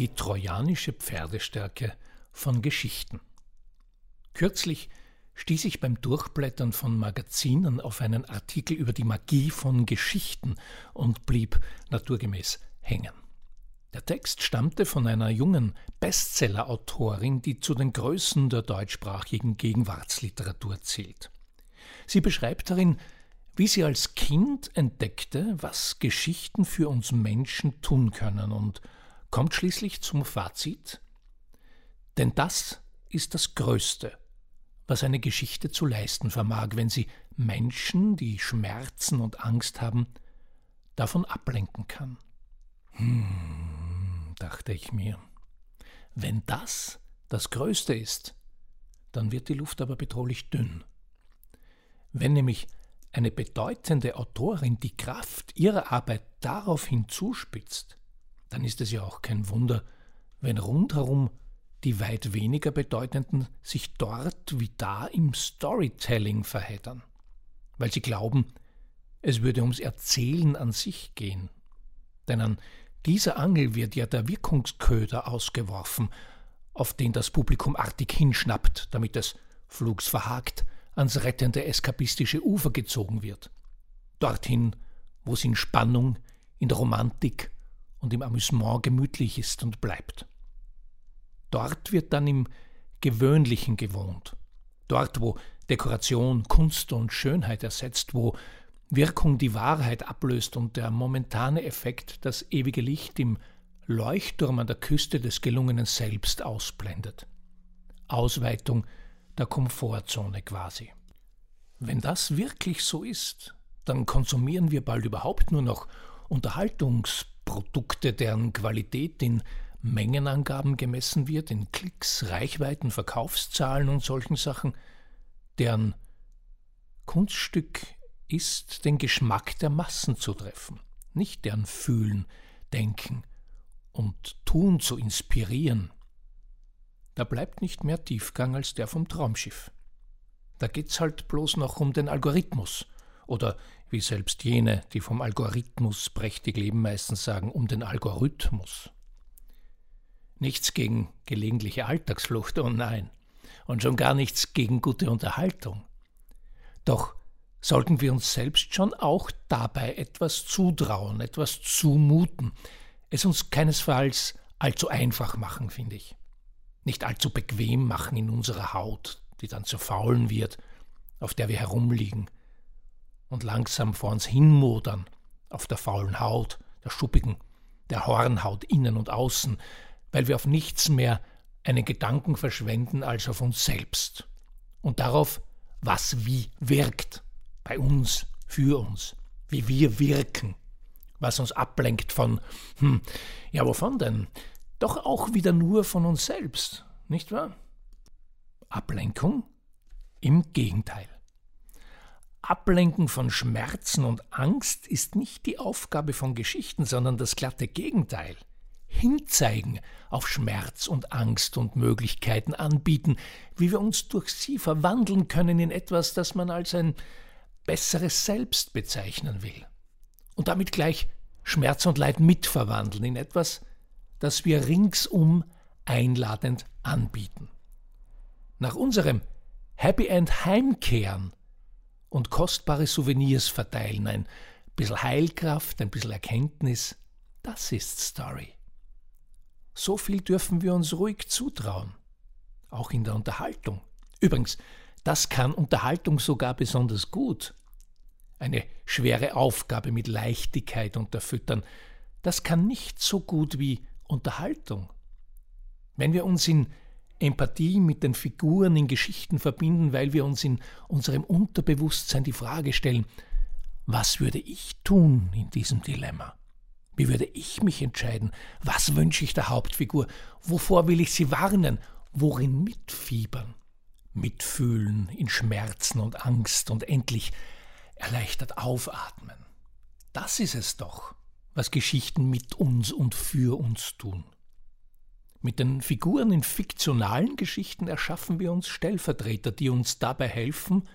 die trojanische Pferdestärke von Geschichten. Kürzlich stieß ich beim Durchblättern von Magazinen auf einen Artikel über die Magie von Geschichten und blieb naturgemäß hängen. Der Text stammte von einer jungen Bestseller-Autorin, die zu den Größen der deutschsprachigen Gegenwartsliteratur zählt. Sie beschreibt darin, wie sie als Kind entdeckte, was Geschichten für uns Menschen tun können und kommt schließlich zum Fazit, denn das ist das Größte, was eine Geschichte zu leisten vermag, wenn sie Menschen, die Schmerzen und Angst haben, davon ablenken kann. Hm, dachte ich mir, wenn das das Größte ist, dann wird die Luft aber bedrohlich dünn. Wenn nämlich eine bedeutende Autorin die Kraft ihrer Arbeit daraufhin zuspitzt, dann ist es ja auch kein Wunder, wenn rundherum die weit weniger bedeutenden sich dort wie da im Storytelling verheddern, weil sie glauben, es würde ums Erzählen an sich gehen. Denn an dieser Angel wird ja der Wirkungsköder ausgeworfen, auf den das Publikum artig hinschnappt, damit es, flugs verhakt, ans rettende eskapistische Ufer gezogen wird. Dorthin, wo es in Spannung, in Romantik und im Amüsement gemütlich ist und bleibt. Dort wird dann im Gewöhnlichen gewohnt. Dort, wo Dekoration Kunst und Schönheit ersetzt, wo Wirkung die Wahrheit ablöst und der momentane Effekt das ewige Licht im Leuchtturm an der Küste des gelungenen Selbst ausblendet. Ausweitung der Komfortzone quasi. Wenn das wirklich so ist, dann konsumieren wir bald überhaupt nur noch Unterhaltungsprodukte, deren Qualität in Mengenangaben gemessen wird, in Klicks, Reichweiten, Verkaufszahlen und solchen Sachen, deren Kunststück ist, den Geschmack der Massen zu treffen, nicht deren Fühlen, Denken und Tun zu inspirieren. Da bleibt nicht mehr Tiefgang als der vom Traumschiff. Da geht's halt bloß noch um den Algorithmus. Oder wie selbst jene, die vom Algorithmus prächtig leben, meistens sagen, um den Algorithmus. Nichts gegen gelegentliche Alltagsflucht, oh nein. Und schon gar nichts gegen gute Unterhaltung. Doch sollten wir uns selbst schon auch dabei etwas zutrauen, etwas zumuten, es uns keinesfalls allzu einfach machen, finde ich. Nicht allzu bequem machen in unserer Haut, die dann zu faulen wird, auf der wir herumliegen, und langsam vor uns hinmodern, auf der faulen Haut, der schuppigen, der Hornhaut innen und außen, weil wir auf nichts mehr einen Gedanken verschwenden als auf uns selbst und darauf, was wie wirkt, bei uns, für uns, wie wir wirken, was uns ablenkt von, hm, ja wovon denn? Doch auch wieder nur von uns selbst, nicht wahr? Ablenkung? Im Gegenteil. Ablenken von Schmerzen und Angst ist nicht die Aufgabe von Geschichten, sondern das glatte Gegenteil hinzeigen auf Schmerz und Angst und Möglichkeiten anbieten, wie wir uns durch sie verwandeln können in etwas, das man als ein besseres Selbst bezeichnen will. Und damit gleich Schmerz und Leid mitverwandeln in etwas, das wir ringsum einladend anbieten. Nach unserem Happy End heimkehren und kostbare Souvenirs verteilen, ein bisschen Heilkraft, ein bisschen Erkenntnis, das ist Story. So viel dürfen wir uns ruhig zutrauen, auch in der Unterhaltung. Übrigens, das kann Unterhaltung sogar besonders gut. Eine schwere Aufgabe mit Leichtigkeit unterfüttern, das kann nicht so gut wie Unterhaltung. Wenn wir uns in Empathie mit den Figuren in Geschichten verbinden, weil wir uns in unserem Unterbewusstsein die Frage stellen, was würde ich tun in diesem Dilemma? Wie würde ich mich entscheiden? Was wünsche ich der Hauptfigur? Wovor will ich sie warnen? Worin mitfiebern? Mitfühlen in Schmerzen und Angst und endlich erleichtert aufatmen. Das ist es doch, was Geschichten mit uns und für uns tun. Mit den Figuren in fiktionalen Geschichten erschaffen wir uns Stellvertreter, die uns dabei helfen,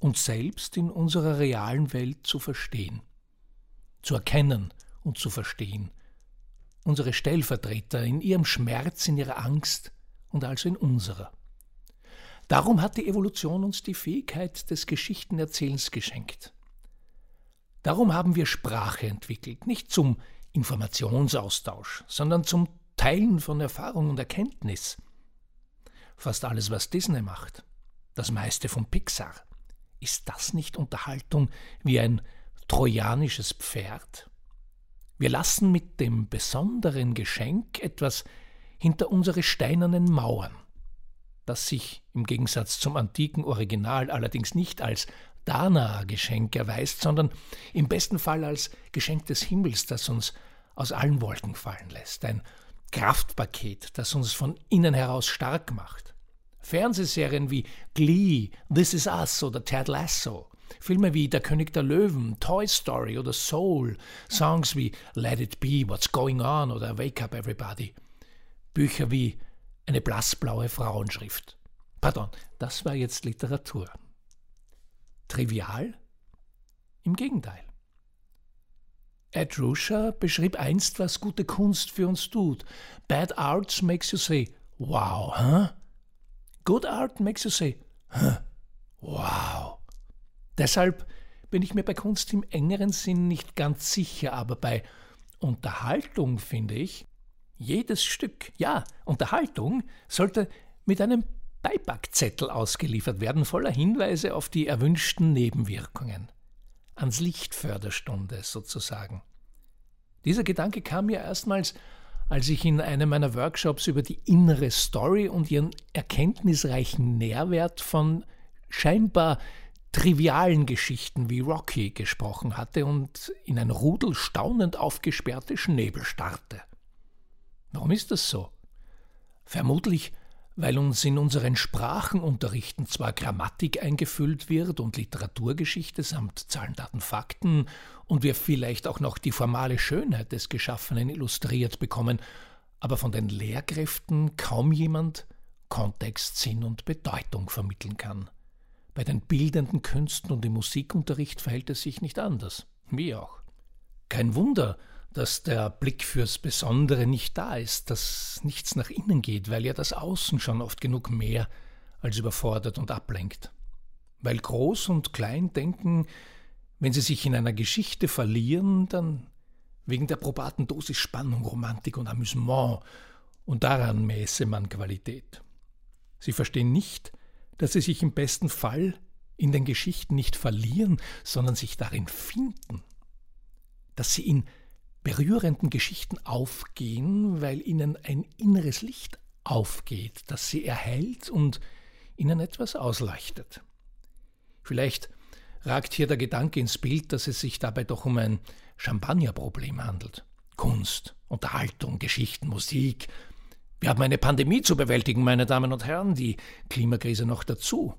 uns selbst in unserer realen Welt zu verstehen, zu erkennen und zu verstehen unsere Stellvertreter in ihrem Schmerz, in ihrer Angst und also in unserer. Darum hat die Evolution uns die Fähigkeit des Geschichtenerzählens geschenkt. Darum haben wir Sprache entwickelt, nicht zum Informationsaustausch, sondern zum Teilen von Erfahrung und Erkenntnis. Fast alles, was Disney macht, das meiste von Pixar, ist das nicht Unterhaltung wie ein trojanisches Pferd? Wir lassen mit dem besonderen Geschenk etwas hinter unsere steinernen Mauern das sich im Gegensatz zum antiken Original allerdings nicht als Dana-Geschenk erweist, sondern im besten Fall als Geschenk des Himmels, das uns aus allen Wolken fallen lässt, ein Kraftpaket, das uns von innen heraus stark macht. Fernsehserien wie Glee, This Is Us oder Ted Lasso, Filme wie Der König der Löwen, Toy Story oder Soul, Songs wie Let It Be, What's Going On oder Wake Up Everybody, Bücher wie eine blassblaue Frauenschrift. Pardon, das war jetzt Literatur. Trivial? Im Gegenteil. Ed Ruscha beschrieb einst, was gute Kunst für uns tut. Bad art makes you say, wow, huh? Good art makes you say, huh? wow. Deshalb bin ich mir bei Kunst im engeren Sinn nicht ganz sicher, aber bei Unterhaltung finde ich, jedes Stück, ja, Unterhaltung, sollte mit einem Beipackzettel ausgeliefert werden, voller Hinweise auf die erwünschten Nebenwirkungen. Ans Lichtförderstunde sozusagen. Dieser Gedanke kam mir erstmals, als ich in einem meiner Workshops über die innere Story und ihren erkenntnisreichen Nährwert von scheinbar trivialen Geschichten wie Rocky gesprochen hatte und in ein Rudel staunend aufgesperrte Schnäbel starrte. Warum ist das so? Vermutlich, weil uns in unseren Sprachenunterrichten zwar Grammatik eingefüllt wird und Literaturgeschichte samt Zahlen, Daten, Fakten und wir vielleicht auch noch die formale Schönheit des Geschaffenen illustriert bekommen, aber von den Lehrkräften kaum jemand Kontext, Sinn und Bedeutung vermitteln kann. Bei den bildenden Künsten und im Musikunterricht verhält es sich nicht anders. Wie auch. Kein Wunder, dass der Blick fürs Besondere nicht da ist, dass nichts nach innen geht, weil ja das Außen schon oft genug mehr als überfordert und ablenkt. Weil Groß und Klein denken, wenn sie sich in einer Geschichte verlieren, dann wegen der probaten Dosis Spannung, Romantik und Amüsement, und daran mäße man Qualität. Sie verstehen nicht, dass sie sich im besten Fall in den Geschichten nicht verlieren, sondern sich darin finden, dass sie in berührenden Geschichten aufgehen, weil ihnen ein inneres Licht aufgeht, das sie erhält und ihnen etwas ausleuchtet. Vielleicht ragt hier der Gedanke ins Bild, dass es sich dabei doch um ein Champagnerproblem handelt. Kunst, Unterhaltung, Geschichten, Musik. Wir haben eine Pandemie zu bewältigen, meine Damen und Herren, die Klimakrise noch dazu.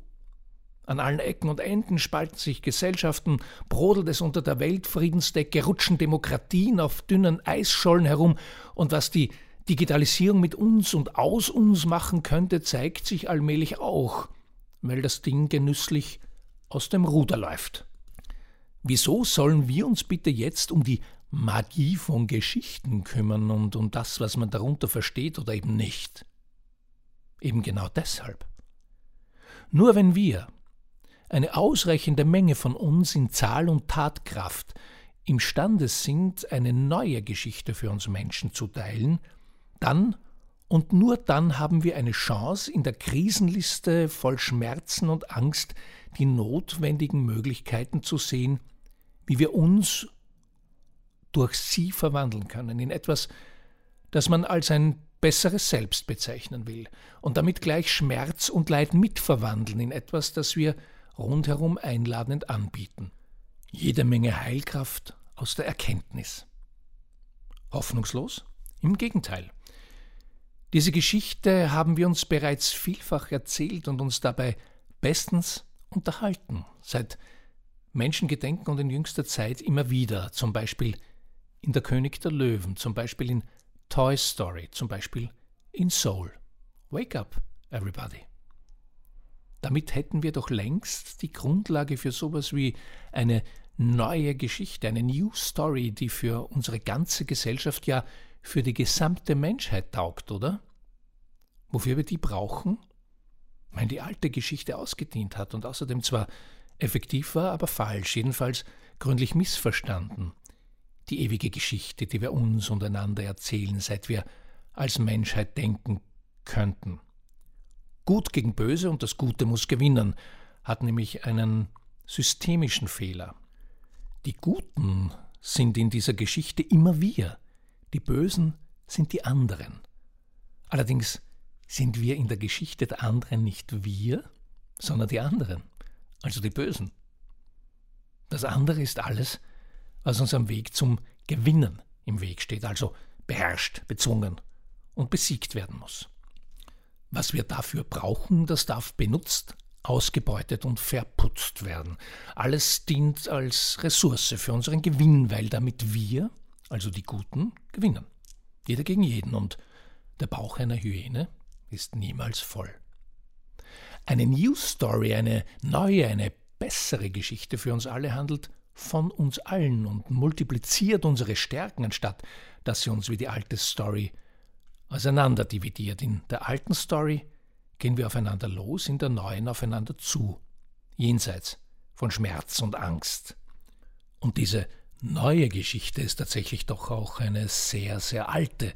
An allen Ecken und Enden spalten sich Gesellschaften, brodelt es unter der Weltfriedensdecke, rutschen Demokratien auf dünnen Eisschollen herum, und was die Digitalisierung mit uns und aus uns machen könnte, zeigt sich allmählich auch, weil das Ding genüsslich aus dem Ruder läuft. Wieso sollen wir uns bitte jetzt um die Magie von Geschichten kümmern und um das, was man darunter versteht oder eben nicht? Eben genau deshalb. Nur wenn wir, eine ausreichende Menge von uns in Zahl und Tatkraft imstande sind, eine neue Geschichte für uns Menschen zu teilen, dann und nur dann haben wir eine Chance, in der Krisenliste voll Schmerzen und Angst die notwendigen Möglichkeiten zu sehen, wie wir uns durch sie verwandeln können in etwas, das man als ein besseres Selbst bezeichnen will und damit gleich Schmerz und Leid mitverwandeln in etwas, das wir rundherum einladend anbieten. Jede Menge Heilkraft aus der Erkenntnis. Hoffnungslos? Im Gegenteil. Diese Geschichte haben wir uns bereits vielfach erzählt und uns dabei bestens unterhalten, seit Menschengedenken und in jüngster Zeit immer wieder, zum Beispiel in Der König der Löwen, zum Beispiel in Toy Story, zum Beispiel in Soul. Wake up, everybody. Damit hätten wir doch längst die Grundlage für sowas wie eine neue Geschichte, eine New Story, die für unsere ganze Gesellschaft ja für die gesamte Menschheit taugt, oder? Wofür wir die brauchen? Weil die alte Geschichte ausgedient hat und außerdem zwar effektiv war, aber falsch, jedenfalls gründlich missverstanden. Die ewige Geschichte, die wir uns und einander erzählen, seit wir als Menschheit denken könnten. Gut gegen Böse und das Gute muss gewinnen, hat nämlich einen systemischen Fehler. Die Guten sind in dieser Geschichte immer wir, die Bösen sind die anderen. Allerdings sind wir in der Geschichte der anderen nicht wir, sondern die anderen, also die Bösen. Das andere ist alles, was uns am Weg zum Gewinnen im Weg steht, also beherrscht, bezwungen und besiegt werden muss. Was wir dafür brauchen, das darf benutzt, ausgebeutet und verputzt werden. Alles dient als Ressource für unseren Gewinn, weil damit wir, also die Guten, gewinnen. Jeder gegen jeden und der Bauch einer Hyäne ist niemals voll. Eine News Story, eine neue, eine bessere Geschichte für uns alle handelt von uns allen und multipliziert unsere Stärken, anstatt dass sie uns wie die alte Story auseinanderdividiert. In der alten Story gehen wir aufeinander los, in der neuen aufeinander zu, jenseits von Schmerz und Angst. Und diese neue Geschichte ist tatsächlich doch auch eine sehr, sehr alte,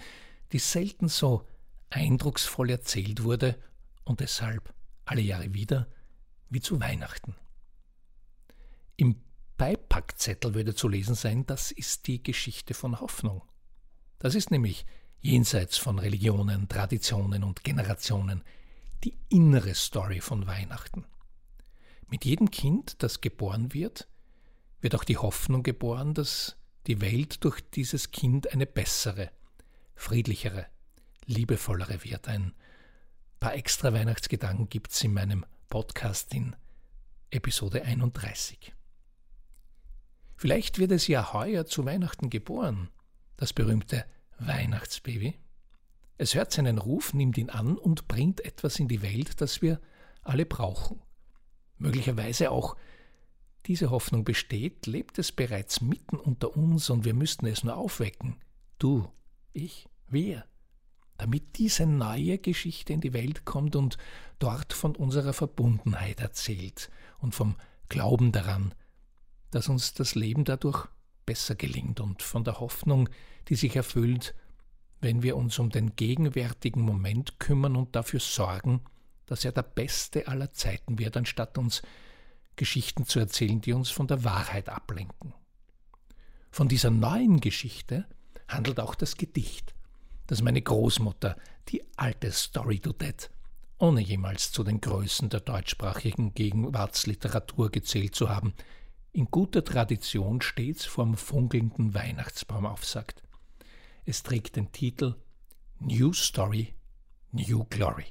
die selten so eindrucksvoll erzählt wurde und deshalb alle Jahre wieder wie zu Weihnachten. Im Beipackzettel würde zu lesen sein, das ist die Geschichte von Hoffnung. Das ist nämlich jenseits von Religionen, Traditionen und Generationen, die innere Story von Weihnachten. Mit jedem Kind, das geboren wird, wird auch die Hoffnung geboren, dass die Welt durch dieses Kind eine bessere, friedlichere, liebevollere wird. Ein paar extra Weihnachtsgedanken gibt es in meinem Podcast in Episode 31. Vielleicht wird es ja heuer zu Weihnachten geboren, das berühmte Weihnachtsbaby. Es hört seinen Ruf, nimmt ihn an und bringt etwas in die Welt, das wir alle brauchen. Möglicherweise auch diese Hoffnung besteht, lebt es bereits mitten unter uns und wir müssten es nur aufwecken. Du, ich, wir. Damit diese neue Geschichte in die Welt kommt und dort von unserer Verbundenheit erzählt und vom Glauben daran, dass uns das Leben dadurch besser gelingt und von der Hoffnung, die sich erfüllt, wenn wir uns um den gegenwärtigen Moment kümmern und dafür sorgen, dass er der beste aller Zeiten wird, anstatt uns Geschichten zu erzählen, die uns von der Wahrheit ablenken. Von dieser neuen Geschichte handelt auch das Gedicht, das meine Großmutter, die alte Story to Dead, ohne jemals zu den Größen der deutschsprachigen Gegenwartsliteratur gezählt zu haben, in guter Tradition stets vorm funkelnden Weihnachtsbaum aufsagt. Es trägt den Titel New Story, New Glory.